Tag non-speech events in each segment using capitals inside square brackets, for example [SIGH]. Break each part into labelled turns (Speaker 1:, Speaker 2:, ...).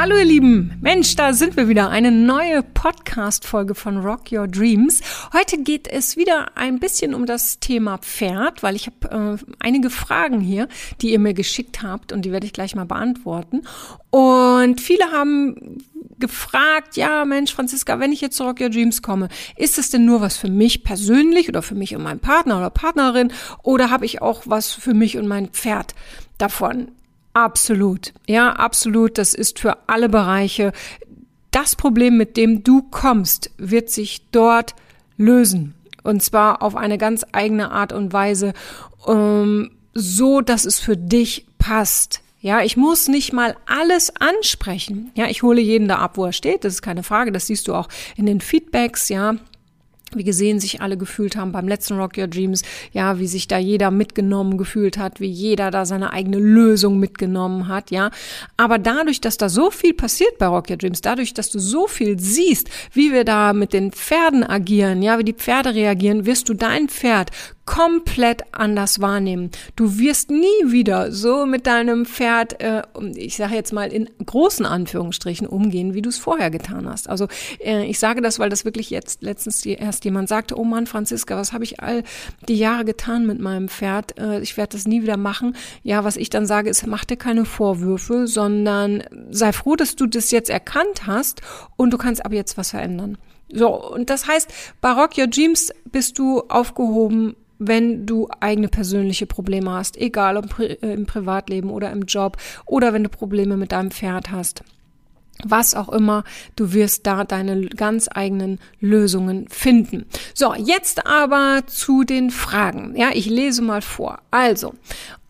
Speaker 1: Hallo ihr Lieben, Mensch, da sind wir wieder. Eine neue Podcast-Folge von Rock Your Dreams. Heute geht es wieder ein bisschen um das Thema Pferd, weil ich habe äh, einige Fragen hier, die ihr mir geschickt habt und die werde ich gleich mal beantworten. Und viele haben gefragt, ja Mensch, Franziska, wenn ich jetzt zu Rock Your Dreams komme, ist es denn nur was für mich persönlich oder für mich und meinen Partner oder Partnerin oder habe ich auch was für mich und mein Pferd davon? Absolut. Ja, absolut. Das ist für alle Bereiche. Das Problem, mit dem du kommst, wird sich dort lösen. Und zwar auf eine ganz eigene Art und Weise, ähm, so dass es für dich passt. Ja, ich muss nicht mal alles ansprechen. Ja, ich hole jeden da ab, wo er steht. Das ist keine Frage. Das siehst du auch in den Feedbacks. Ja, wie gesehen sich alle gefühlt haben beim letzten Rock Your Dreams, ja, wie sich da jeder mitgenommen gefühlt hat, wie jeder da seine eigene Lösung mitgenommen hat, ja. Aber dadurch, dass da so viel passiert bei Rock Your Dreams, dadurch, dass du so viel siehst, wie wir da mit den Pferden agieren, ja, wie die Pferde reagieren, wirst du dein Pferd komplett anders wahrnehmen. Du wirst nie wieder so mit deinem Pferd, äh, ich sage jetzt mal in großen Anführungsstrichen, umgehen, wie du es vorher getan hast. Also äh, ich sage das, weil das wirklich jetzt letztens erst jemand sagte, oh Mann, Franziska, was habe ich all die Jahre getan mit meinem Pferd? Äh, ich werde das nie wieder machen. Ja, was ich dann sage, ist, mach dir keine Vorwürfe, sondern sei froh, dass du das jetzt erkannt hast und du kannst ab jetzt was verändern. So, und das heißt, bei Rock Your Dreams bist du aufgehoben wenn du eigene persönliche Probleme hast, egal ob äh, im Privatleben oder im Job oder wenn du Probleme mit deinem Pferd hast. Was auch immer, du wirst da deine ganz eigenen Lösungen finden. So, jetzt aber zu den Fragen. Ja, ich lese mal vor. Also,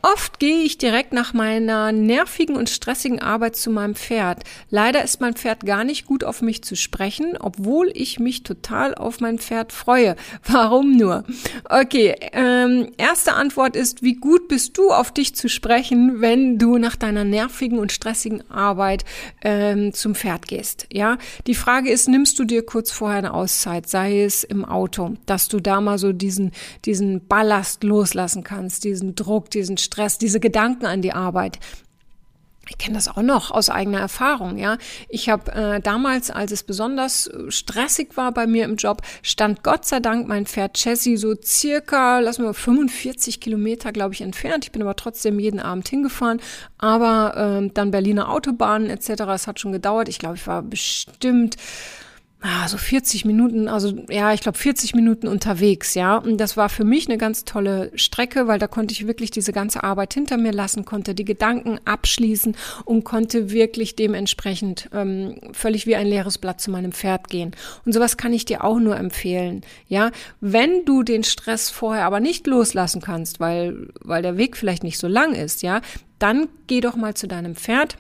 Speaker 1: Oft gehe ich direkt nach meiner nervigen und stressigen Arbeit zu meinem Pferd. Leider ist mein Pferd gar nicht gut auf mich zu sprechen, obwohl ich mich total auf mein Pferd freue. [LAUGHS] Warum nur? Okay, ähm, erste Antwort ist, wie gut bist du auf dich zu sprechen, wenn du nach deiner nervigen und stressigen Arbeit ähm, zum Pferd gehst? Ja, die Frage ist, nimmst du dir kurz vorher eine Auszeit, sei es im Auto, dass du da mal so diesen, diesen Ballast loslassen kannst, diesen Druck, diesen Stress, diese Gedanken an die Arbeit. Ich kenne das auch noch aus eigener Erfahrung, ja. Ich habe äh, damals, als es besonders äh, stressig war bei mir im Job, stand Gott sei Dank mein Pferd Chessie so circa, lassen wir 45 Kilometer, glaube ich, entfernt. Ich bin aber trotzdem jeden Abend hingefahren. Aber äh, dann Berliner Autobahnen etc. Es hat schon gedauert. Ich glaube, ich war bestimmt ah, so 40 Minuten, also ja, ich glaube 40 Minuten unterwegs, ja. Und das war für mich eine ganz tolle Strecke, weil da konnte ich wirklich diese ganze Arbeit hinter mir lassen, konnte die Gedanken abschließen und konnte wirklich dementsprechend ähm, völlig wie ein leeres Blatt zu meinem Pferd gehen. Und sowas kann ich dir auch nur empfehlen, ja. Wenn du den Stress vorher aber nicht loslassen kannst, weil, weil der Weg vielleicht nicht so lang ist, ja, dann geh doch mal zu deinem Pferd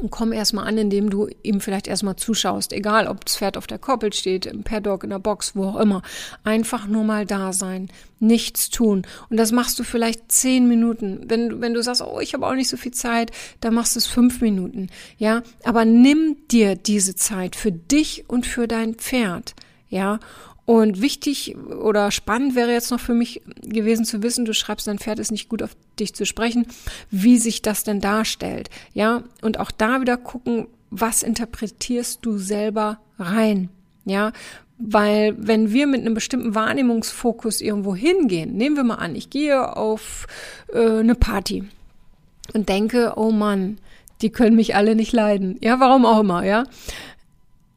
Speaker 1: und komm erstmal an, indem du ihm vielleicht erstmal zuschaust, egal ob das Pferd auf der Koppel steht, im Paddock, in der Box, wo auch immer. Einfach nur mal da sein, nichts tun. Und das machst du vielleicht zehn Minuten. Wenn, wenn du sagst, oh, ich habe auch nicht so viel Zeit, dann machst du es fünf Minuten. Ja, aber nimm dir diese Zeit für dich und für dein Pferd. Ja, und wichtig oder spannend wäre jetzt noch für mich gewesen zu wissen, du schreibst, dein Pferd ist nicht gut auf dich zu sprechen, wie sich das denn darstellt. Ja, und auch da wieder gucken, was interpretierst du selber rein. Ja, weil wenn wir mit einem bestimmten Wahrnehmungsfokus irgendwo hingehen, nehmen wir mal an, ich gehe auf äh, eine Party und denke, oh Mann, die können mich alle nicht leiden. Ja, warum auch immer, ja.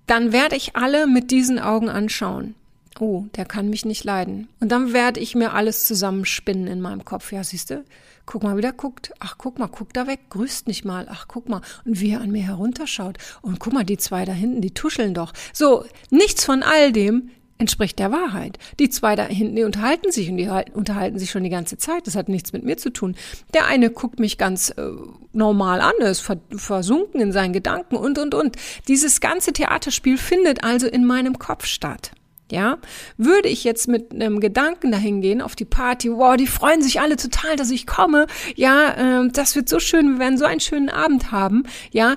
Speaker 1: Dann werde ich alle mit diesen Augen anschauen oh, der kann mich nicht leiden. Und dann werde ich mir alles zusammenspinnen in meinem Kopf. Ja, siehst du, guck mal, wie der guckt. Ach, guck mal, guck da weg, grüßt nicht mal. Ach, guck mal. Und wie er an mir herunterschaut. Und guck mal, die zwei da hinten, die tuscheln doch. So, nichts von all dem entspricht der Wahrheit. Die zwei da hinten, die unterhalten sich und die unterhalten sich schon die ganze Zeit. Das hat nichts mit mir zu tun. Der eine guckt mich ganz äh, normal an, ist versunken in seinen Gedanken und, und, und. Dieses ganze Theaterspiel findet also in meinem Kopf statt. Ja, würde ich jetzt mit einem Gedanken dahin gehen auf die Party, wow, die freuen sich alle total, dass ich komme, ja, äh, das wird so schön, wir werden so einen schönen Abend haben, ja,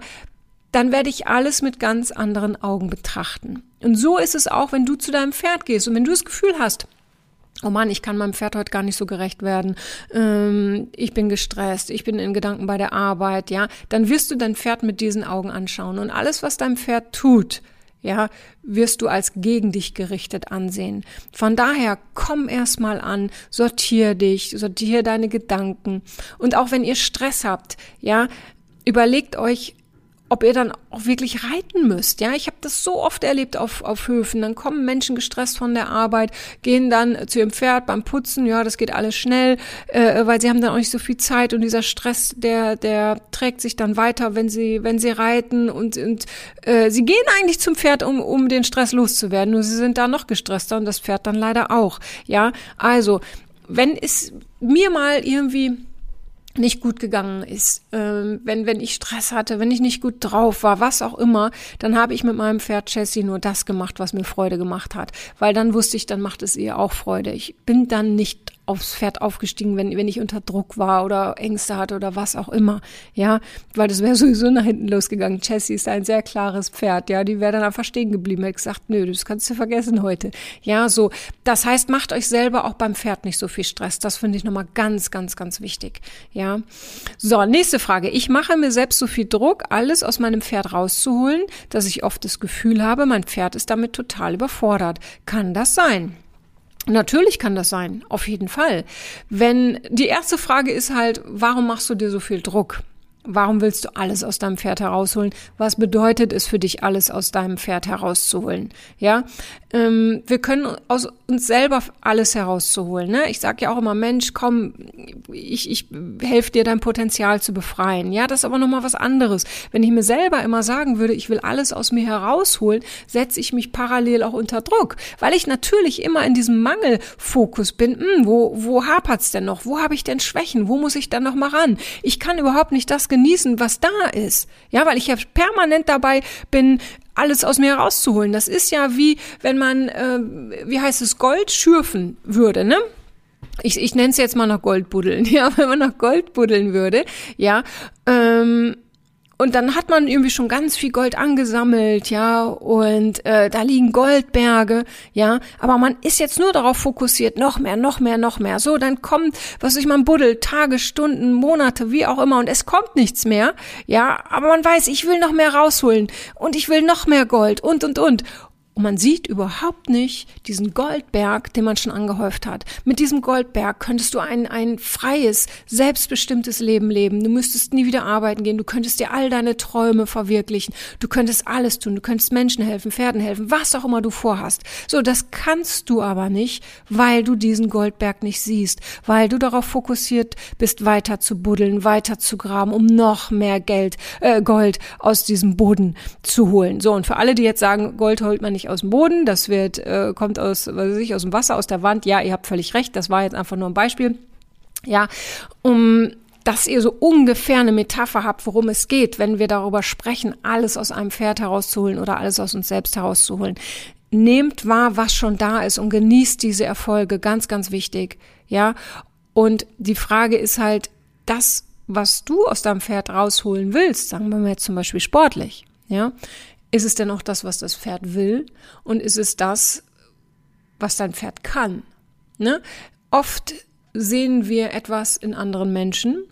Speaker 1: dann werde ich alles mit ganz anderen Augen betrachten. Und so ist es auch, wenn du zu deinem Pferd gehst und wenn du das Gefühl hast, oh Mann, ich kann meinem Pferd heute gar nicht so gerecht werden, ähm, ich bin gestresst, ich bin in Gedanken bei der Arbeit, ja, dann wirst du dein Pferd mit diesen Augen anschauen und alles, was dein Pferd tut, ja, wirst du als gegen dich gerichtet ansehen. Von daher komm erstmal an, sortier dich, sortier deine Gedanken und auch wenn ihr Stress habt, ja, überlegt euch, ob ihr dann auch wirklich reiten müsst. Ja, ich habe das so oft erlebt auf, auf Höfen. Dann kommen Menschen gestresst von der Arbeit, gehen dann zu ihrem Pferd beim Putzen. Ja, das geht alles schnell, äh, weil sie haben dann auch nicht so viel Zeit und dieser Stress, der, der trägt sich dann weiter, wenn sie, wenn sie reiten und, und äh, sie gehen eigentlich zum Pferd, um, um den Stress loszuwerden. Nur sie sind da noch gestresster und das Pferd dann leider auch. Ja, also wenn es mir mal irgendwie nicht gut gegangen ist, ähm, wenn, wenn ich Stress hatte, wenn ich nicht gut drauf war, was auch immer, dann habe ich mit meinem Pferd Jessie nur das gemacht, was mir Freude gemacht hat. Weil dann wusste ich, dann macht es ihr auch Freude. Ich bin dann nicht aufs Pferd aufgestiegen, wenn, wenn ich unter Druck war oder Ängste hatte oder was auch immer. Ja, weil das wäre [LAUGHS] sowieso nach hinten losgegangen. Jessie ist ein sehr klares Pferd. Ja, die wäre dann einfach stehen geblieben. Hätte gesagt, nö, das kannst du vergessen heute. Ja, so. Das heißt, macht euch selber auch beim Pferd nicht so viel Stress. Das finde ich nochmal ganz, ganz, ganz wichtig. Ja. So, nächste Frage. Ich mache mir selbst so viel Druck, alles aus meinem Pferd rauszuholen, dass ich oft das Gefühl habe, mein Pferd ist damit total überfordert. Kann das sein? Natürlich kann das sein, auf jeden Fall. Wenn die erste Frage ist halt, warum machst du dir so viel Druck? Warum willst du alles aus deinem Pferd herausholen? Was bedeutet es für dich, alles aus deinem Pferd herauszuholen? Ja, ähm, wir können aus uns selber alles herauszuholen. Ne? Ich sage ja auch immer, Mensch, komm, ich, ich helfe dir, dein Potenzial zu befreien. Ja, das ist aber nochmal was anderes. Wenn ich mir selber immer sagen würde, ich will alles aus mir herausholen, setze ich mich parallel auch unter Druck, weil ich natürlich immer in diesem Mangelfokus bin. Hm, wo, wo hapert's denn noch? Wo habe ich denn Schwächen? Wo muss ich dann noch mal ran? Ich kann überhaupt nicht das genießen, was da ist. Ja, weil ich ja permanent dabei bin, alles aus mir herauszuholen. Das ist ja wie, wenn man, äh, wie heißt es, Gold schürfen würde, ne? Ich, ich nenne es jetzt mal noch Goldbuddeln, [LAUGHS] ja, wenn man noch Gold buddeln würde, ja, ähm, und dann hat man irgendwie schon ganz viel Gold angesammelt, ja, und äh, da liegen Goldberge, ja, aber man ist jetzt nur darauf fokussiert, noch mehr, noch mehr, noch mehr. So, dann kommt, was ich man buddelt, Tage, Stunden, Monate, wie auch immer, und es kommt nichts mehr, ja, aber man weiß, ich will noch mehr rausholen und ich will noch mehr Gold und und und. Und man sieht überhaupt nicht diesen Goldberg, den man schon angehäuft hat. Mit diesem Goldberg könntest du ein, ein freies, selbstbestimmtes Leben leben. Du müsstest nie wieder arbeiten gehen. Du könntest dir all deine Träume verwirklichen. Du könntest alles tun. Du könntest Menschen helfen, Pferden helfen, was auch immer du vorhast. So, das kannst du aber nicht, weil du diesen Goldberg nicht siehst, weil du darauf fokussiert bist, weiter zu buddeln, weiter zu graben, um noch mehr Geld, äh, Gold aus diesem Boden zu holen. So, und für alle, die jetzt sagen, Gold holt man nicht aus dem Boden, das wird, äh, kommt aus, was weiß ich, aus dem Wasser, aus der Wand. Ja, ihr habt völlig recht, das war jetzt einfach nur ein Beispiel. Ja, um dass ihr so ungefähr eine Metapher habt, worum es geht, wenn wir darüber sprechen, alles aus einem Pferd herauszuholen oder alles aus uns selbst herauszuholen. Nehmt wahr, was schon da ist und genießt diese Erfolge, ganz, ganz wichtig, ja. Und die Frage ist halt, das, was du aus deinem Pferd rausholen willst, sagen wir mal jetzt zum Beispiel sportlich, ja, ist es denn auch das, was das Pferd will? Und ist es das, was dein Pferd kann? Ne? Oft sehen wir etwas in anderen Menschen,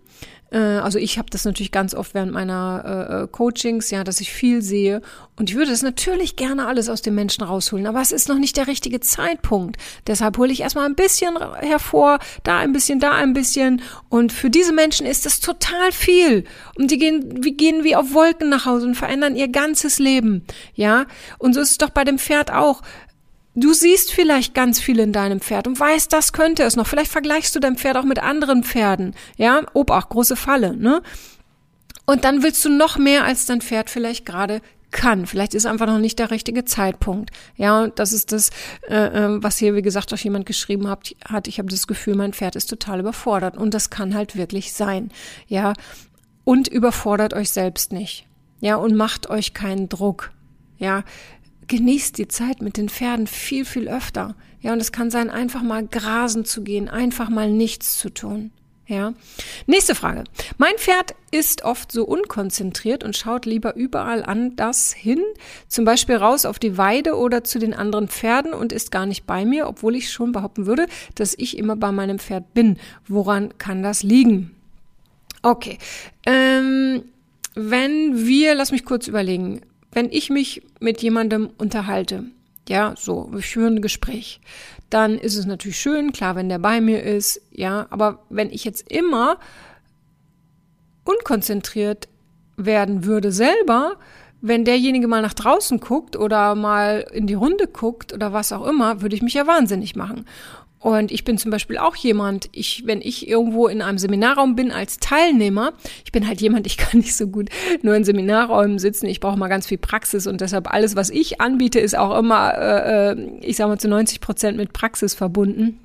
Speaker 1: also ich habe das natürlich ganz oft während meiner äh, äh, Coachings, ja, dass ich viel sehe und ich würde es natürlich gerne alles aus den Menschen rausholen, aber es ist noch nicht der richtige Zeitpunkt. Deshalb hole ich erstmal ein bisschen hervor, da ein bisschen, da ein bisschen und für diese Menschen ist das total viel und die gehen, wie gehen wie auf Wolken nach Hause und verändern ihr ganzes Leben, ja? Und so ist es doch bei dem Pferd auch. Du siehst vielleicht ganz viel in deinem Pferd und weißt, das könnte es noch. Vielleicht vergleichst du dein Pferd auch mit anderen Pferden. Ja, Obacht, große Falle, ne? Und dann willst du noch mehr, als dein Pferd vielleicht gerade kann. Vielleicht ist einfach noch nicht der richtige Zeitpunkt. Ja, und das ist das, äh, äh was hier, wie gesagt, auch jemand geschrieben hat. hat ich habe das Gefühl, mein Pferd ist total überfordert. Und das kann halt wirklich sein. Ja, und überfordert euch selbst nicht. Ja, und macht euch keinen Druck. Ja, genießt die Zeit mit den Pferden viel, viel öfter. Ja, und es kann sein, einfach mal grasen zu gehen, einfach mal nichts zu tun. Ja. Nächste Frage. Mein Pferd ist oft so unkonzentriert und schaut lieber überall anders hin, zum Beispiel raus auf die Weide oder zu den anderen Pferden und ist gar nicht bei mir, obwohl ich schon behaupten würde, dass ich immer bei meinem Pferd bin. Woran kann das liegen? Okay. Ähm, wenn wir, lass mich kurz überlegen, wenn ich mich mit jemandem unterhalte, ja, so, wir führen ein Gespräch, dann ist es natürlich schön, klar, wenn der bei mir ist, ja, aber wenn ich jetzt immer unkonzentriert werden würde selber, wenn derjenige mal nach draußen guckt oder mal in die Runde guckt oder was auch immer, würde ich mich ja wahnsinnig machen. Und ich bin zum Beispiel auch jemand, ich, wenn ich irgendwo in einem Seminarraum bin als Teilnehmer, ich bin halt jemand, ich kann nicht so gut nur in Seminarräumen sitzen, ich brauche mal ganz viel Praxis und deshalb alles, was ich anbiete, ist auch immer, äh, äh ich sage mal, zu 90 Prozent mit Praxis verbunden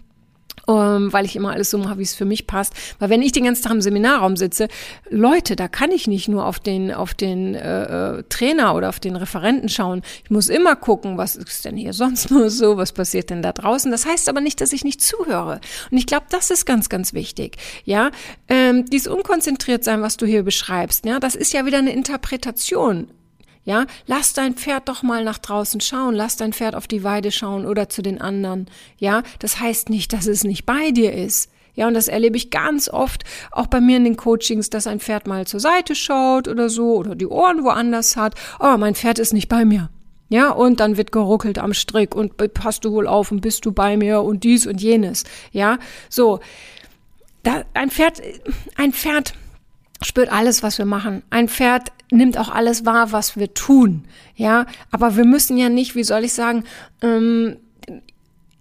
Speaker 1: ähm, weil ich immer alles so mache, wie es für mich passt. Weil wenn ich den ganzen Tag im Seminarraum sitze, Leute, da kann ich nicht nur auf den auf den äh, äh, Trainer oder auf den Referenten schauen. Ich muss immer gucken, was ist denn hier sonst [LAUGHS] nur so, was passiert denn da draußen. Das heißt aber nicht, dass ich nicht zuhöre. Und ich glaube, das ist ganz, ganz wichtig. Ja, ähm, dieses unkonzentriert sein, was du hier beschreibst, ja, das ist ja wieder eine Interpretation. Ja, lass dein Pferd doch mal nach draußen schauen, lass dein Pferd auf die Weide schauen oder zu den anderen. Ja, das heißt nicht, dass es nicht bei dir ist. Ja, und das erlebe ich ganz oft, auch bei mir in den Coachings, dass ein Pferd mal zur Seite schaut oder so oder die Ohren woanders hat. Oh, mein Pferd ist nicht bei mir. Ja, und dann wird geruckelt am Strick und passt du wohl auf und bist du bei mir und dies und jenes. Ja, so. Da, ein Pferd, ein Pferd spürt alles, was wir machen. Ein Pferd nimmt auch alles wahr, was wir tun. Ja, aber wir müssen ja nicht, wie soll ich sagen, ähm,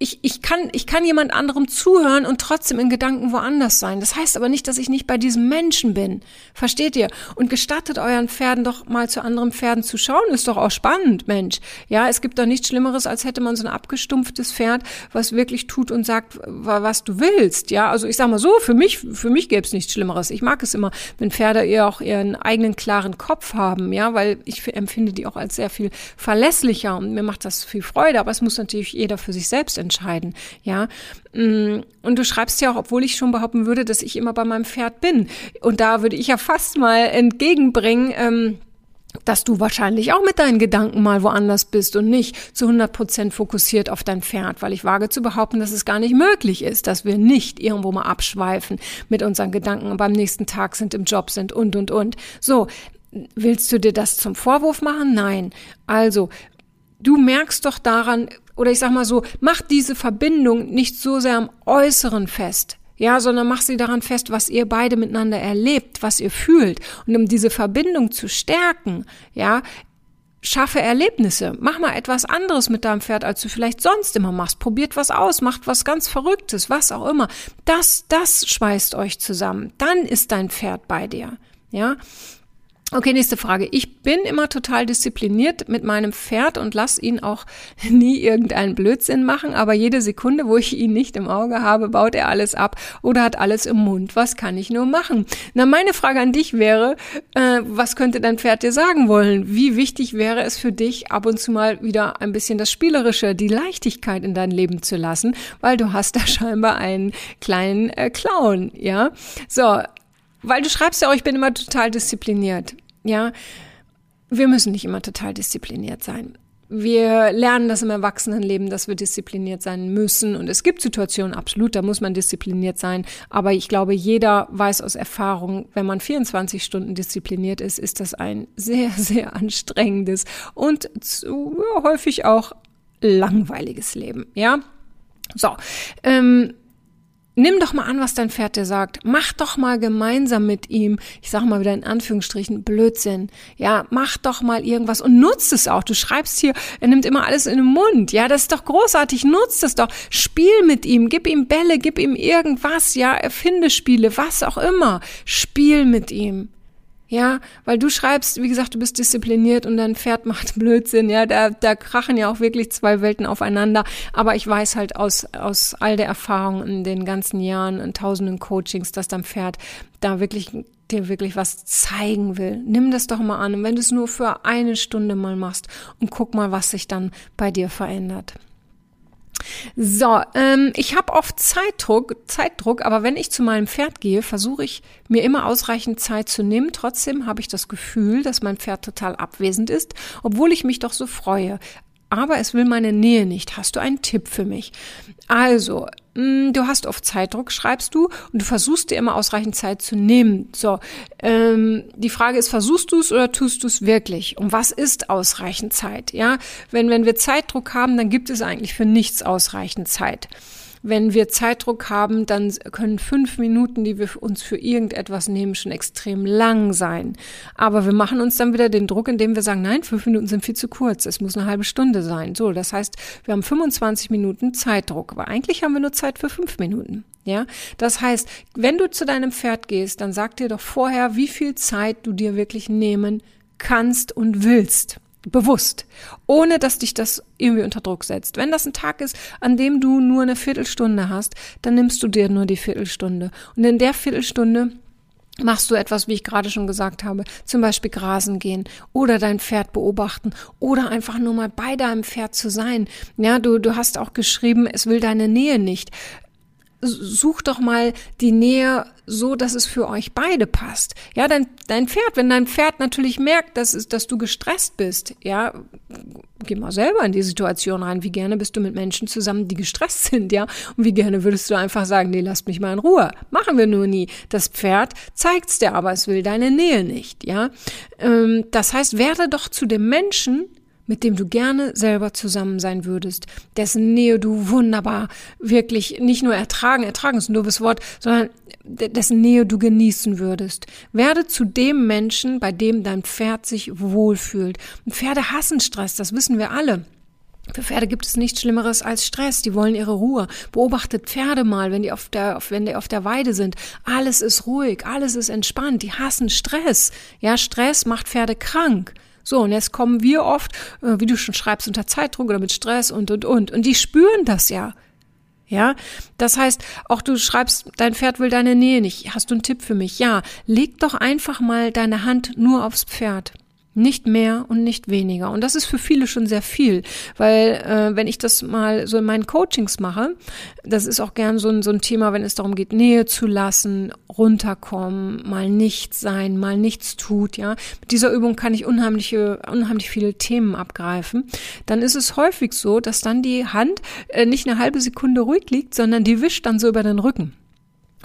Speaker 1: ich, ich, kann, ich kann jemand anderem zuhören und trotzdem in Gedanken woanders sein. Das heißt aber nicht, dass ich nicht bei diesem Menschen bin. Versteht ihr? Und gestattet euren Pferden doch mal zu anderen Pferden zu schauen. Ist doch auch spannend, Mensch. Ja, es gibt doch nichts Schlimmeres, als hätte man so ein abgestumpftes Pferd, was wirklich tut und sagt, was du willst. Ja, also ich sag mal so, für mich, für mich gäbe es nichts Schlimmeres. Ich mag es immer, wenn Pferde eher auch ihren eigenen klaren Kopf haben. Ja, weil ich empfinde die auch als sehr viel verlässlicher und mir macht das viel Freude. Aber es muss natürlich jeder für sich selbst entscheiden entscheiden, ja. Mm, und du schreibst ja auch, obwohl ich schon behaupten würde, dass ich immer bei meinem Pferd bin. Und da würde ich ja fast mal entgegenbringen, ähm, dass du wahrscheinlich auch mit deinen Gedanken mal woanders bist und nicht zu 100 Prozent fokussiert auf dein Pferd, weil ich wage zu behaupten, dass es gar nicht möglich ist, dass wir nicht irgendwo mal abschweifen mit unseren Gedanken und beim nächsten Tag sind im Job sind und, und, und. So, willst du dir das zum Vorwurf machen? Nein. Also, du merkst doch daran, oder ich sag mal so, mach diese Verbindung nicht so sehr am Äußeren fest. Ja, sondern mach sie daran fest, was ihr beide miteinander erlebt, was ihr fühlt. Und um diese Verbindung zu stärken, ja, schaffe Erlebnisse. Mach mal etwas anderes mit deinem Pferd, als du vielleicht sonst immer machst. Probiert was aus, macht was ganz Verrücktes, was auch immer. Das, das schweißt euch zusammen. Dann ist dein Pferd bei dir. Ja, Okay, nächste Frage. Ich bin immer total diszipliniert mit meinem Pferd und lass ihn auch [LAUGHS] nie irgendeinen Blödsinn machen, aber jede Sekunde, wo ich ihn nicht im Auge habe, baut er alles ab oder hat alles im Mund. Was kann ich nur machen? Na, meine Frage an dich wäre, äh, was könnte dein Pferd dir sagen wollen? Wie wichtig wäre es für dich, ab und zu mal wieder ein bisschen das Spielerische, die Leichtigkeit in dein Leben zu lassen, weil du hast da [LAUGHS] scheinbar einen kleinen äh, Clown, ja? So, weil du schreibst ja auch, ich bin immer total diszipliniert. Ja, wir müssen nicht immer total diszipliniert sein. Wir lernen das im Erwachsenenleben, dass wir diszipliniert sein müssen. Und es gibt Situationen, absolut, da muss man diszipliniert sein. Aber ich glaube, jeder weiß aus Erfahrung, wenn man 24 Stunden diszipliniert ist, ist das ein sehr, sehr anstrengendes und zu, häufig auch langweiliges Leben. Ja, so. Ähm, Nimm doch mal an, was dein Pferd dir sagt. Mach doch mal gemeinsam mit ihm, ich sag mal wieder in Anführungsstrichen, Blödsinn. Ja, mach doch mal irgendwas und nutzt es auch. Du schreibst hier, er nimmt immer alles in den Mund. Ja, das ist doch großartig. Nutzt es doch. Spiel mit ihm, gib ihm Bälle, gib ihm irgendwas. Ja, erfinde Spiele, was auch immer. Spiel mit ihm. Ja, weil du schreibst, wie gesagt, du bist diszipliniert und dein Pferd [LAUGHS] macht Blödsinn. Ja, da, da krachen ja auch wirklich zwei Welten aufeinander. Aber ich weiß halt aus, aus all der Erfahrung in den ganzen Jahren und tausenden Coachings, dass dein Pferd da wirklich dir wirklich was zeigen will, nimm das doch mal an. Und wenn du es nur für eine Stunde mal machst und guck mal, was sich dann bei dir verändert. So, ähm, ich habe oft Zeitdruck, Zeitdruck, aber wenn ich zu meinem Pferd gehe, versuche ich mir immer ausreichend Zeit zu nehmen. Trotzdem habe ich das Gefühl, dass mein Pferd total abwesend ist, obwohl ich mich doch so freue aber es will meine Nähe nicht. Hast du einen Tipp für mich? Also, mh, mm, du hast oft Zeitdruck, schreibst du, und du versuchst dir immer ausreichend Zeit zu nehmen. So, ähm, die Frage ist, versuchst du es oder tust du es wirklich? Und was ist ausreichend Zeit? Ja, wenn, wenn wir Zeitdruck haben, dann gibt es eigentlich für nichts ausreichend Zeit. Wenn wir Zeitdruck haben, dann können fünf Minuten, die wir uns für irgendetwas nehmen, schon extrem lang sein. Aber wir machen uns dann wieder den Druck, indem wir sagen, nein, fünf Minuten sind viel zu kurz. Es muss eine halbe Stunde sein. So, das heißt, wir haben 25 Minuten Zeitdruck. Aber eigentlich haben wir nur Zeit für fünf Minuten. Ja, das heißt, wenn du zu deinem Pferd gehst, dann sag dir doch vorher, wie viel Zeit du dir wirklich nehmen kannst und willst bewusst, ohne dass dich das irgendwie unter Druck setzt. Wenn das ein Tag ist, an dem du nur eine Viertelstunde hast, dann nimmst du dir nur die Viertelstunde. Und in der Viertelstunde machst du etwas, wie ich gerade schon gesagt habe, zum Beispiel grasen gehen oder dein Pferd beobachten oder einfach nur mal bei deinem Pferd zu sein. Ja, du, du hast auch geschrieben, es will deine Nähe nicht such doch mal die Nähe so, dass es für euch beide passt. Ja, dein, dein Pferd, wenn dein Pferd natürlich merkt, dass, es, dass du gestresst bist, ja, geh mal selber in die Situation rein. Wie gerne bist du mit Menschen zusammen, die gestresst sind, ja? Und wie gerne würdest du einfach sagen, nee, lasst mich mal in Ruhe. Machen wir nur nie. Das Pferd zeigt's dir, aber es will deine Nähe nicht, ja? Ähm, das heißt, werde doch zu dem Menschen, mit dem du gerne selber zusammen sein würdest, dessen Nähe du wunderbar wirklich nicht nur ertragen, ertragen ist ein doofes Wort, sondern dessen Nähe du genießen würdest. Werde zu dem Menschen, bei dem dein Pferd sich wohlfühlt. Und Pferde hassen Stress, das wissen wir alle. Für Pferde gibt es nichts Schlimmeres als Stress. Die wollen ihre Ruhe. Beobachtet Pferde mal, wenn die auf der, wenn die auf der Weide sind. Alles ist ruhig, alles ist entspannt. Die hassen Stress. Ja, Stress macht Pferde krank. So, und jetzt kommen wir oft, äh, wie du schon schreibst, unter Zeitdruck oder mit Stress und, und, und. Und die spüren das ja. Ja, das heißt, auch du schreibst, dein Pferd will deine Nähe nicht. Hast du einen Tipp für mich? Ja, leg doch einfach mal deine Hand nur aufs Pferd. Nicht mehr und nicht weniger. Und das ist für viele schon sehr viel, weil äh, wenn ich das mal so in meinen Coachings mache, das ist auch gern so ein, so ein Thema, wenn es darum geht, Nähe zu lassen, runterkommen, mal nichts sein, mal nichts tut, ja. Mit dieser Übung kann ich unheimliche, unheimlich viele Themen abgreifen. Dann ist es häufig so, dass dann die Hand äh, nicht eine halbe Sekunde ruhig liegt, sondern die wischt dann so über den Rücken.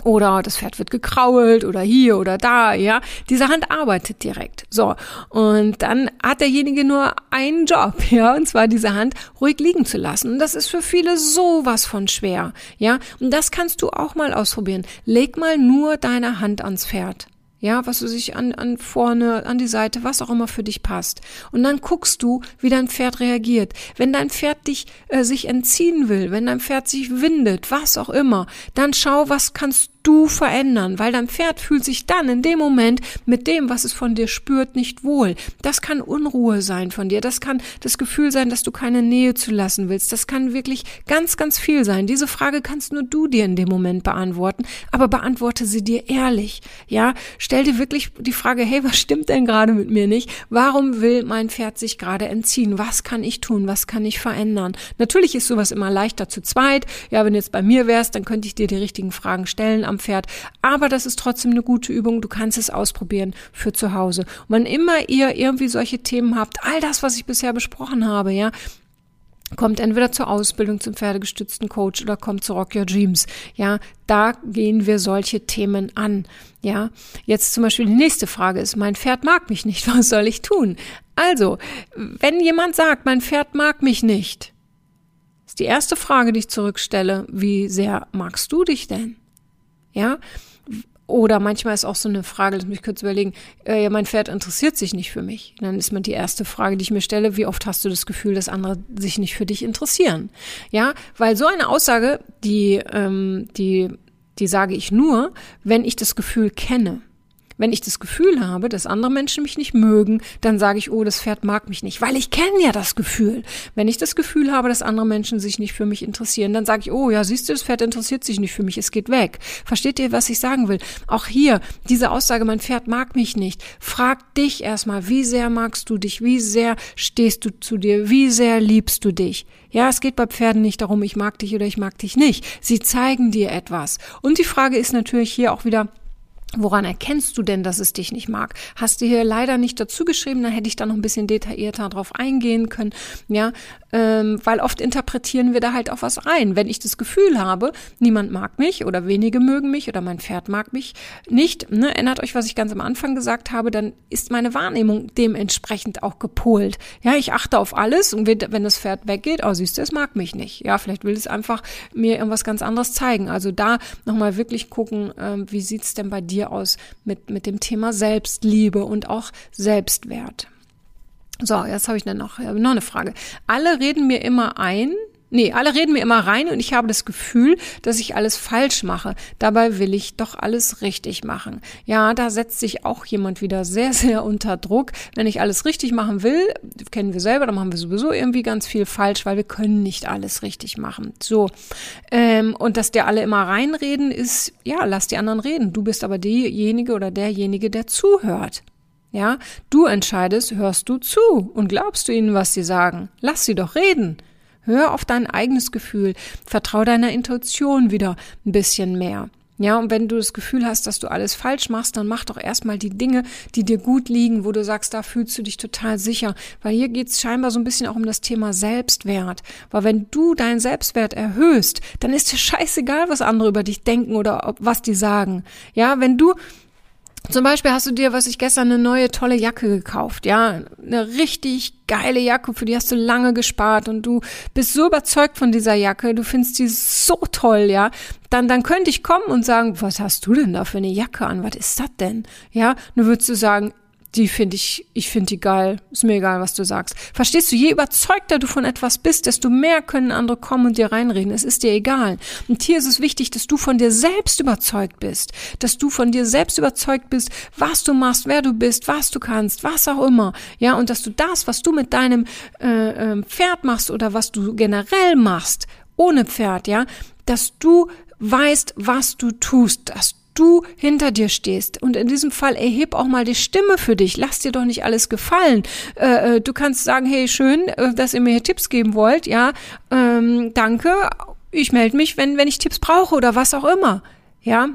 Speaker 1: Oder das Pferd wird gekrault oder hier oder da, ja. Diese Hand arbeitet direkt. So. Und dann hat derjenige nur einen Job, [LAUGHS] ja, und zwar diese Hand ruhig liegen zu lassen. Und das ist für viele sowas von schwer, ja. Und das kannst du auch mal ausprobieren. Leg mal nur deine Hand ans Pferd ja, was du sich an, an vorne, an die Seite, was auch immer für dich passt. Und dann guckst du, wie dein Pferd reagiert. Wenn dein Pferd dich äh, sich entziehen will, wenn dein Pferd sich windet, was auch immer, dann schau, was kannst du verändern, weil dein Pferd fühlt sich dann in dem Moment mit dem, was es von dir spürt, nicht wohl. Das kann Unruhe sein von dir, das kann das Gefühl sein, dass du keine Nähe zu lassen willst, das kann wirklich ganz, ganz viel sein. Diese Frage kannst nur du dir in dem Moment beantworten, aber beantworte sie dir ehrlich, ja? Stell dir wirklich die Frage, hey, was stimmt denn gerade mit mir nicht? Warum will mein Pferd sich gerade entziehen? Was kann ich tun? Was kann ich verändern? Natürlich ist sowas immer leichter zu zweit. Ja, wenn du jetzt bei mir wärst, dann könnte ich dir die richtigen Fragen stellen am Pferd. Aber das ist trotzdem eine gute Übung. Du kannst es ausprobieren für zu Hause. Und wann immer ihr irgendwie solche Themen habt, all das, was ich bisher besprochen habe, ja, kommt entweder zur Ausbildung zum pferdegestützten Coach oder kommt zu Rock Your Dreams. Ja, da gehen wir solche Themen an. Ja, jetzt zum Beispiel die nächste Frage ist, mein Pferd mag mich nicht, [LAUGHS] was soll ich tun? Also, wenn jemand sagt, mein Pferd mag mich nicht, ist die erste Frage, die ich zurückstelle, wie sehr magst du dich denn? Ja, oder manchmal ist auch so eine Frage, lass mich kurz überlegen, äh, ja, mein Pferd interessiert sich nicht für mich. Dann ist mir die erste Frage, die ich mir stelle, wie oft hast du das Gefühl, dass andere sich nicht für dich interessieren? Ja, weil so eine Aussage, die, ähm, die, die sage ich nur, wenn ich das Gefühl kenne. Wenn ich das Gefühl habe, dass andere Menschen mich nicht mögen, dann sage ich, oh, das Pferd mag mich nicht, weil ich kenne ja das Gefühl. Wenn ich das Gefühl habe, dass andere Menschen sich nicht für mich interessieren, dann sage ich, oh, ja, siehst du, das Pferd interessiert sich nicht für mich, es geht weg. Versteht ihr, was ich sagen will? Auch hier, diese Aussage, mein Pferd mag mich nicht. Frag dich erstmal, wie sehr magst du dich? Wie sehr stehst du zu dir? Wie sehr liebst du dich? Ja, es geht bei Pferden nicht darum, ich mag dich oder ich mag dich nicht. Sie zeigen dir etwas. Und die Frage ist natürlich hier auch wieder, Woran erkennst du denn, dass es dich nicht mag? Hast du hier leider nicht dazu geschrieben, dann hätte ich da noch ein bisschen detaillierter drauf eingehen können. Ja, ähm, weil oft interpretieren wir da halt auch was rein. Wenn ich das Gefühl habe, niemand mag mich oder wenige mögen mich oder mein Pferd mag mich nicht, ne, erinnert euch, was ich ganz am Anfang gesagt habe, dann ist meine Wahrnehmung dementsprechend auch gepolt. Ja, ich achte auf alles und wenn das Pferd weggeht, oh siehst du, es mag mich nicht. Ja, vielleicht will es einfach mir irgendwas ganz anderes zeigen. Also da nochmal wirklich gucken, ähm, wie sieht's denn bei dir aus mit, mit dem Thema Selbstliebe und auch Selbstwert. So, jetzt habe ich dann noch, noch eine Frage. Alle reden mir immer ein, Nee, alle reden mir immer rein und ich habe das Gefühl, dass ich alles falsch mache. Dabei will ich doch alles richtig machen. Ja, da setzt sich auch jemand wieder sehr, [LAUGHS] sehr unter Druck. Wenn ich alles richtig machen will, kennen wir selber, dann machen wir sowieso irgendwie ganz viel falsch, weil wir können nicht alles richtig machen. So. Ähm, und dass dir alle immer reinreden, ist, ja, lass die anderen reden. Du bist aber diejenige oder derjenige, der zuhört. Ja, du entscheidest, hörst du zu und glaubst du ihnen, was sie sagen. Lass sie doch reden. Hör auf dein eigenes Gefühl. Vertrau deiner Intuition wieder ein bisschen mehr. Ja, und wenn du das Gefühl hast, dass du alles falsch machst, dann mach doch erstmal die Dinge, die dir gut liegen, wo du sagst, da fühlst du dich total sicher. Weil hier geht's scheinbar so ein bisschen auch um das Thema Selbstwert. Weil wenn du deinen Selbstwert erhöhst, dann ist dir scheißegal, was andere über dich denken oder was die sagen. Ja, wenn du zum Beispiel hast du dir, was ich gestern, eine neue tolle Jacke gekauft, ja, eine richtig geile Jacke, für die hast du lange gespart und du bist so überzeugt von dieser Jacke, du findest die so toll, ja, dann, dann könnte ich kommen und sagen, was hast du denn da für eine Jacke an? Was ist das denn? Ja, nur würdest du sagen, die finde ich, ich finde die geil. Ist mir egal, was du sagst. Verstehst du, je überzeugter du von etwas bist, desto mehr können andere kommen und dir reinreden. Es ist dir egal. Und hier ist es wichtig, dass du von dir selbst überzeugt bist. Dass du von dir selbst überzeugt bist, was du machst, wer du bist, was du kannst, was auch immer. Ja, und dass du das, was du mit deinem äh, äh, Pferd machst oder was du generell machst, ohne Pferd, ja, dass du weißt, was du tust, dass du hinter dir stehst. Und in diesem Fall erheb auch mal die Stimme für dich. Lass dir doch nicht alles gefallen. Äh, äh, du kannst sagen, hey, schön, äh, dass ihr mir hier Tipps geben wollt. Ja, ähm, danke. Ich melde mich, wenn, wenn ich Tipps brauche oder was auch immer. Ja,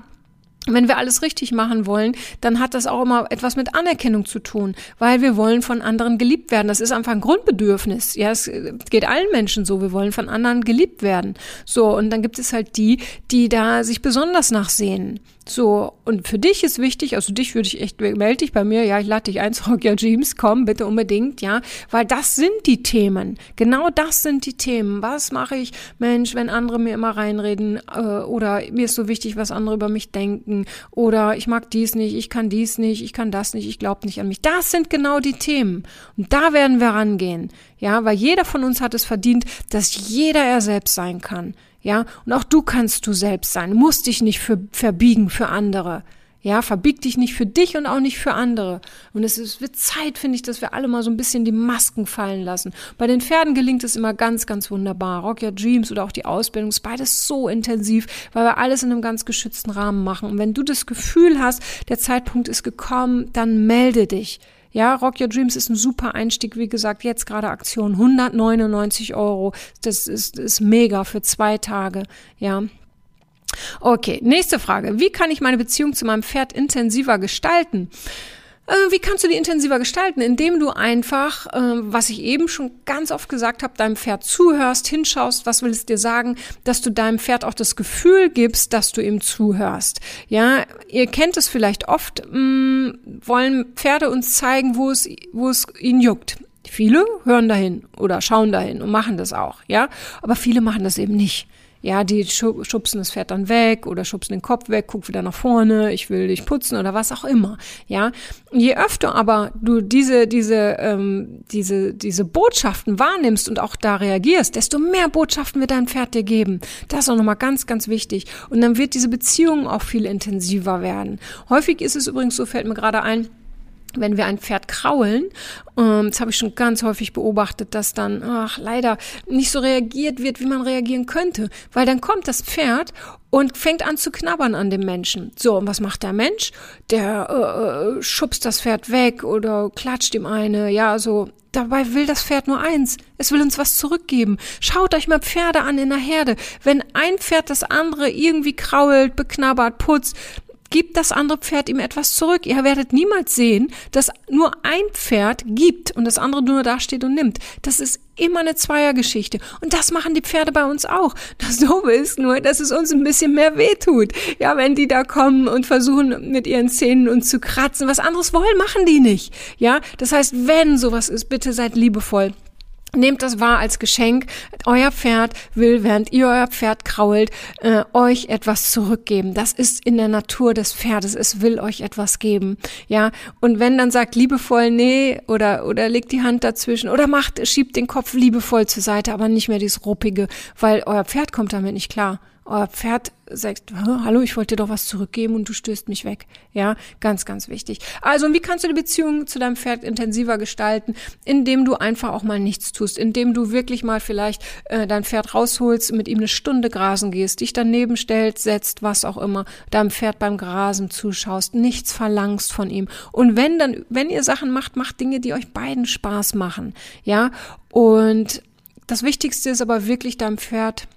Speaker 1: wenn wir alles richtig machen wollen, dann hat das auch immer etwas mit Anerkennung zu tun, weil wir wollen von anderen geliebt werden. Das ist einfach ein Grundbedürfnis. Ja, es geht allen Menschen so. Wir wollen von anderen geliebt werden. So. Und dann gibt es halt die, die da sich besonders nachsehen. So, und für dich ist wichtig, also dich würde ich echt, melde dich bei mir, ja, ich lade dich ein [LAUGHS] Your Dreams, komm bitte unbedingt, ja, weil das sind die Themen, genau das sind die Themen. Was mache ich, Mensch, wenn andere mir immer reinreden äh, oder mir ist so wichtig, was andere über mich denken oder ich mag dies nicht, ich kann dies nicht, ich kann das nicht, ich glaube nicht an mich. Das sind genau die Themen und da werden wir rangehen, ja, weil jeder von uns hat es verdient, dass jeder er selbst sein kann. Ja, und auch du kannst du selbst sein, musst dich nicht für, verbiegen für andere. Ja, verbieg dich nicht für dich und auch nicht für andere. Und es ist, wird Zeit, finde ich, dass wir alle mal so ein bisschen die Masken fallen lassen. Bei den Pferden gelingt es immer ganz, ganz wunderbar. Rock Your Dreams oder auch die Ausbildung ist beides so intensiv, weil wir alles in einem ganz geschützten Rahmen machen. Und wenn du das Gefühl hast, der Zeitpunkt ist gekommen, dann melde dich. Ja, Rock Your Dreams ist ein super Einstieg. Wie gesagt, jetzt gerade Aktion 199 Euro. Das ist, ist mega für zwei Tage. Ja. Okay, nächste Frage. Wie kann ich meine Beziehung zu meinem Pferd intensiver gestalten? Äh, wie kannst du die intensiver gestalten? Indem du einfach, äh, was ich eben schon ganz oft gesagt habe, deinem Pferd zuhörst, hinschaust, was will es dir sagen, dass du deinem Pferd auch das Gefühl gibst, dass du ihm zuhörst. Ja, ihr kennt es vielleicht oft, mh, mm, wollen Pferde uns zeigen, wo es, wo es ihnen juckt. Viele hören dahin oder schauen dahin und machen das auch, ja. Aber viele machen das eben nicht. Ja, die schubsen das Pferd dann weg oder schubsen den Kopf weg, guck wieder nach vorne, ich will dich putzen oder was auch immer. Ja, je öfter aber du diese diese ähm, diese diese Botschaften wahrnimmst und auch da reagierst, desto mehr Botschaften wird dein Pferd dir geben. Das ist auch nochmal ganz ganz wichtig. Und dann wird diese Beziehung auch viel intensiver werden. Häufig ist es übrigens so, fällt mir gerade ein wenn wir ein Pferd kraulen, ähm, das habe ich schon ganz häufig beobachtet, dass dann, ach, leider nicht so reagiert wird, wie man reagieren könnte. Weil dann kommt das Pferd und fängt an zu knabbern an dem Menschen. So, und was macht der Mensch? Der äh, äh schubst das Pferd weg oder klatscht ihm eine, ja, so. Dabei will das Pferd nur eins. Es will uns was zurückgeben. Schaut euch mal Pferde an in der Herde. Wenn ein Pferd das andere irgendwie krault, beknabbert, putzt, gibt das andere Pferd ihm etwas zurück. Ihr werdet niemals sehen, dass nur ein Pferd gibt und das andere nur da steht und nimmt. Das ist immer eine Zweiergeschichte. Und das machen die Pferde bei uns auch. Das Doofe ist nur, dass es uns ein bisschen mehr wehtut. Ja, wenn die da kommen und versuchen mit ihren Zähnen uns zu kratzen. Was anderes wollen, machen die nicht. Ja, das heißt, wenn sowas ist, bitte seid liebevoll. Nehmt das wahr als Geschenk. Euer Pferd will, während ihr euer Pferd krault, äh, euch etwas zurückgeben. Das ist in der Natur des Pferdes. Es will euch etwas geben. Ja. Und wenn dann sagt liebevoll, nee, oder, oder legt die Hand dazwischen, oder macht, schiebt den Kopf liebevoll zur Seite, aber nicht mehr dieses ruppige, weil euer Pferd kommt damit nicht klar euer Pferd sagt, hallo, ich wollte dir doch was zurückgeben und du stößt mich weg. Ja, ganz, ganz wichtig. Also, wie kannst du die Beziehung zu deinem Pferd intensiver gestalten? Indem du einfach auch mal nichts tust, indem du wirklich mal vielleicht äh, dein Pferd rausholst, mit ihm eine Stunde grasen gehst, dich daneben stellst, setzt, was auch immer, deinem Pferd beim Grasen zuschaust, nichts verlangst von ihm. Und wenn dann, wenn ihr Sachen macht, macht Dinge, die euch beiden Spaß machen. Ja, und das Wichtigste ist aber wirklich deinem Pferd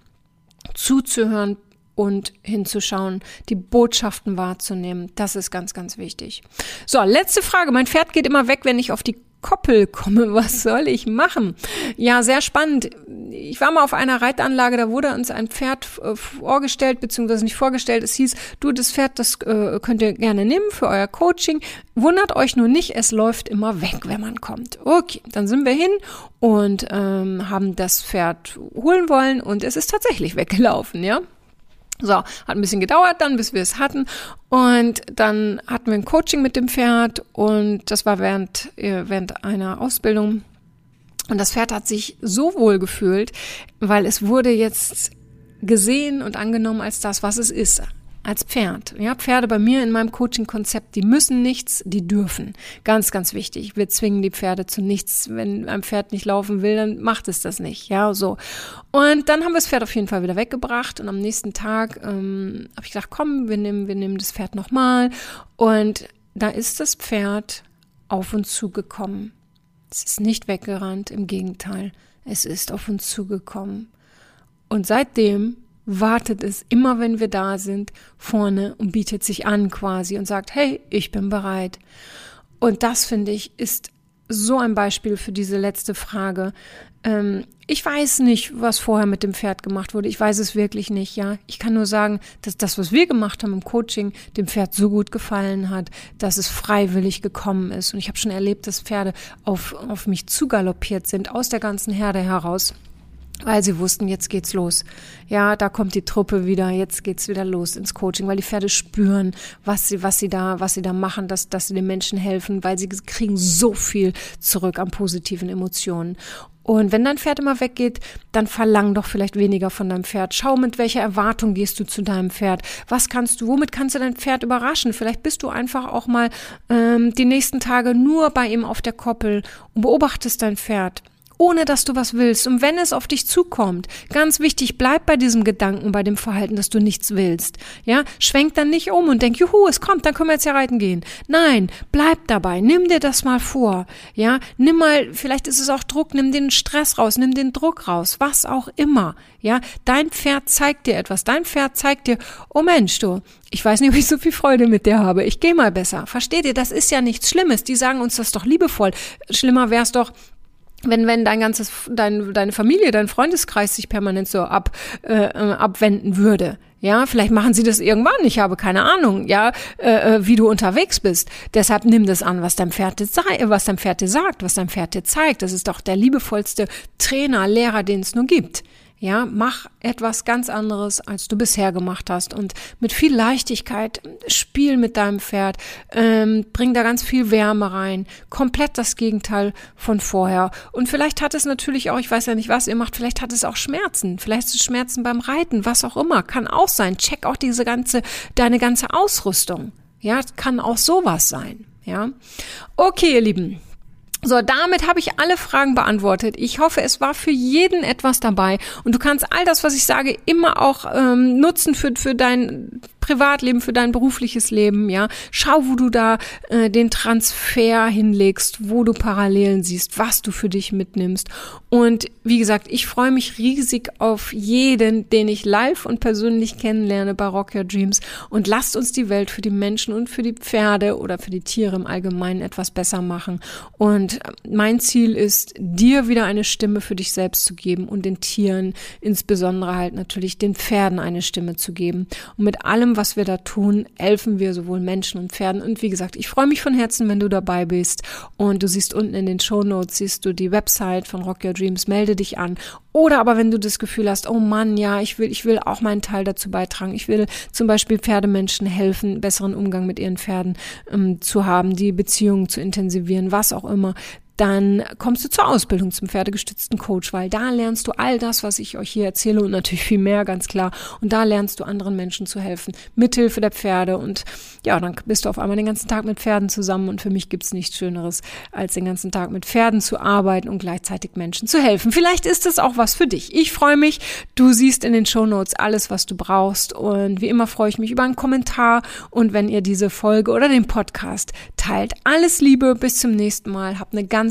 Speaker 1: zuzuhören und hinzuschauen, die Botschaften wahrzunehmen. Das ist ganz, ganz wichtig. So, letzte Frage. Mein Pferd geht immer weg, wenn ich auf die Koppel komme. [LAUGHS] Was soll ich machen? Ja, sehr spannend. Ich war mal auf einer Reitanlage, da wurde uns ein Pferd äh, vorgestellt, beziehungsweise nicht vorgestellt. Es hieß, du, das Pferd, das äh, könnt ihr gerne nehmen für euer Coaching. Wundert euch nur nicht, es läuft immer weg, wenn man kommt. Okay, dann sind wir hin und ähm, haben das Pferd holen wollen und es ist tatsächlich weggelaufen, ja. So, hat ein bisschen gedauert dann, bis wir es hatten. Und dann hatten wir ein Coaching mit dem Pferd und das war während, äh, während einer Ausbildung. Und das Pferd hat sich so wohl gefühlt, weil es wurde jetzt gesehen und angenommen als das, was es ist als Pferd. Ja, Pferde bei mir in meinem Coaching-Konzept, die müssen nichts, die dürfen. Ganz, ganz wichtig. Wir zwingen die Pferde zu nichts. Wenn ein Pferd nicht laufen will, dann macht es das nicht. Ja, so. Und dann haben wir das Pferd auf jeden Fall wieder weggebracht und am nächsten Tag ähm, habe ich gedacht, komm, wir nehmen, wir nehmen das Pferd nochmal. Und da ist das Pferd auf uns zugekommen. Es ist nicht weggerannt, im Gegenteil. Es ist auf uns zugekommen. Und seitdem wartet es immer, wenn wir da sind, vorne und bietet sich an quasi und sagt, hey, ich bin bereit. Und das finde ich ist so ein Beispiel für diese letzte Frage. Ähm, ich weiß nicht, was vorher mit dem Pferd gemacht wurde. Ich weiß es wirklich nicht, ja. Ich kann nur sagen, dass das, was wir gemacht haben im Coaching, dem Pferd so gut gefallen hat, dass es freiwillig gekommen ist. Und ich habe schon erlebt, dass Pferde auf, auf mich zugaloppiert sind, aus der ganzen Herde heraus weil sie wussten, jetzt geht's los. Ja, da kommt die Truppe wieder, jetzt geht's wieder los ins Coaching, weil die Pferde spüren, was sie, was sie da, was sie da machen, dass, dass sie den Menschen helfen, weil sie kriegen so viel zurück an positiven Emotionen. Und wenn dein Pferd immer weggeht, dann verlang doch vielleicht weniger von deinem Pferd. Schau, mit welcher Erwartung gehst du zu deinem Pferd. Was kannst du, womit kannst du dein Pferd überraschen? Vielleicht bist du einfach auch mal ähm, die nächsten Tage nur bei ihm auf der Koppel und beobachtest dein Pferd ohne dass du was willst. Und wenn es auf dich zukommt, ganz wichtig, bleib bei diesem Gedanken, bei dem Verhalten, dass du nichts willst. Ja, schwenk dann nicht um und denk, juhu, es kommt, dann können wir jetzt ja reiten gehen. Nein, bleib dabei, nimm dir das mal vor. Ja, nimm mal, vielleicht ist es auch Druck, nimm den Stress raus, nimm den Druck raus, was auch immer. Ja, dein Pferd zeigt dir etwas. Dein Pferd zeigt dir, oh Mensch, du, ich weiß nicht, ob ich so viel Freude mit dir habe. Ich gehe mal besser. Versteht ihr? Das ist ja nichts Schlimmes. Die sagen uns das doch liebevoll. Schlimmer wäre es doch, wenn wenn dein ganzes dein, deine Familie dein Freundeskreis sich permanent so ab äh, äh, abwenden würde ja vielleicht machen sie das irgendwann ich habe keine Ahnung ja äh, äh wie du unterwegs bist. Deshalb nimm das an was dein Pferd dir was dein Pferd dir sagt was dein Pferd dir zeigt. Das ist doch der liebevollste Trainer Lehrer den es nur gibt Ja, mach etwas ganz anderes, als du bisher gemacht hast und mit viel Leichtigkeit spiel mit deinem Pferd, ähm, bring da ganz viel Wärme rein, komplett das Gegenteil von vorher. Und vielleicht hat es natürlich auch, ich weiß ja nicht, was ihr macht, vielleicht hat es auch Schmerzen, vielleicht ist es Schmerzen beim Reiten, was auch immer, kann auch sein. Check auch diese ganze, deine ganze Ausrüstung. Ja, kann auch sowas sein. Ja, okay, ihr Lieben. So, damit habe ich alle Fragen beantwortet. Ich hoffe, es war für jeden etwas dabei und du kannst all das, was ich sage, immer auch ähm, nutzen für, für dein Privatleben, für dein berufliches Leben, ja. Schau, wo du da äh, den Transfer hinlegst, wo du Parallelen siehst, was du für dich mitnimmst. Und wie gesagt, ich freue mich riesig auf jeden, den ich live und persönlich kennenlerne bei Rock Your Dreams. Und lasst uns die Welt für die Menschen und für die Pferde oder für die Tiere im Allgemeinen etwas besser machen. Und mein Ziel ist, dir wieder eine Stimme für dich selbst zu geben und den Tieren, insbesondere halt natürlich den Pferden eine Stimme zu geben. Und mit allem, was wir da tun, helfen wir sowohl Menschen und Pferden. Und wie gesagt, ich freue mich von Herzen, wenn du dabei bist. Und du siehst unten in den Show Notes, siehst du die Website von Rock Your Dreams, melde dich an. Oder aber wenn du das Gefühl hast, oh Mann, ja, ich will, ich will auch meinen Teil dazu beitragen. Ich will zum Beispiel Pferdemenschen helfen, besseren Umgang mit ihren Pferden ähm, zu haben, die Beziehungen zu intensivieren, was auch immer dann kommst du zur Ausbildung zum pferdegestützten Coach, weil da lernst du all das, was ich euch hier erzähle und natürlich viel mehr, ganz klar. Und da lernst du anderen Menschen zu helfen, mithilfe der Pferde. Und ja, dann bist du auf einmal den ganzen Tag mit Pferden zusammen. Und für mich gibt's nichts Schöneres, als den ganzen Tag mit Pferden zu arbeiten und gleichzeitig Menschen zu helfen. Vielleicht ist es auch was für dich. Ich freue mich. Du siehst in den Show Notes alles, was du brauchst. Und wie immer freue ich mich über einen Kommentar und wenn ihr diese Folge oder den Podcast teilt. Alles Liebe, bis zum nächsten Mal. Hab eine ganz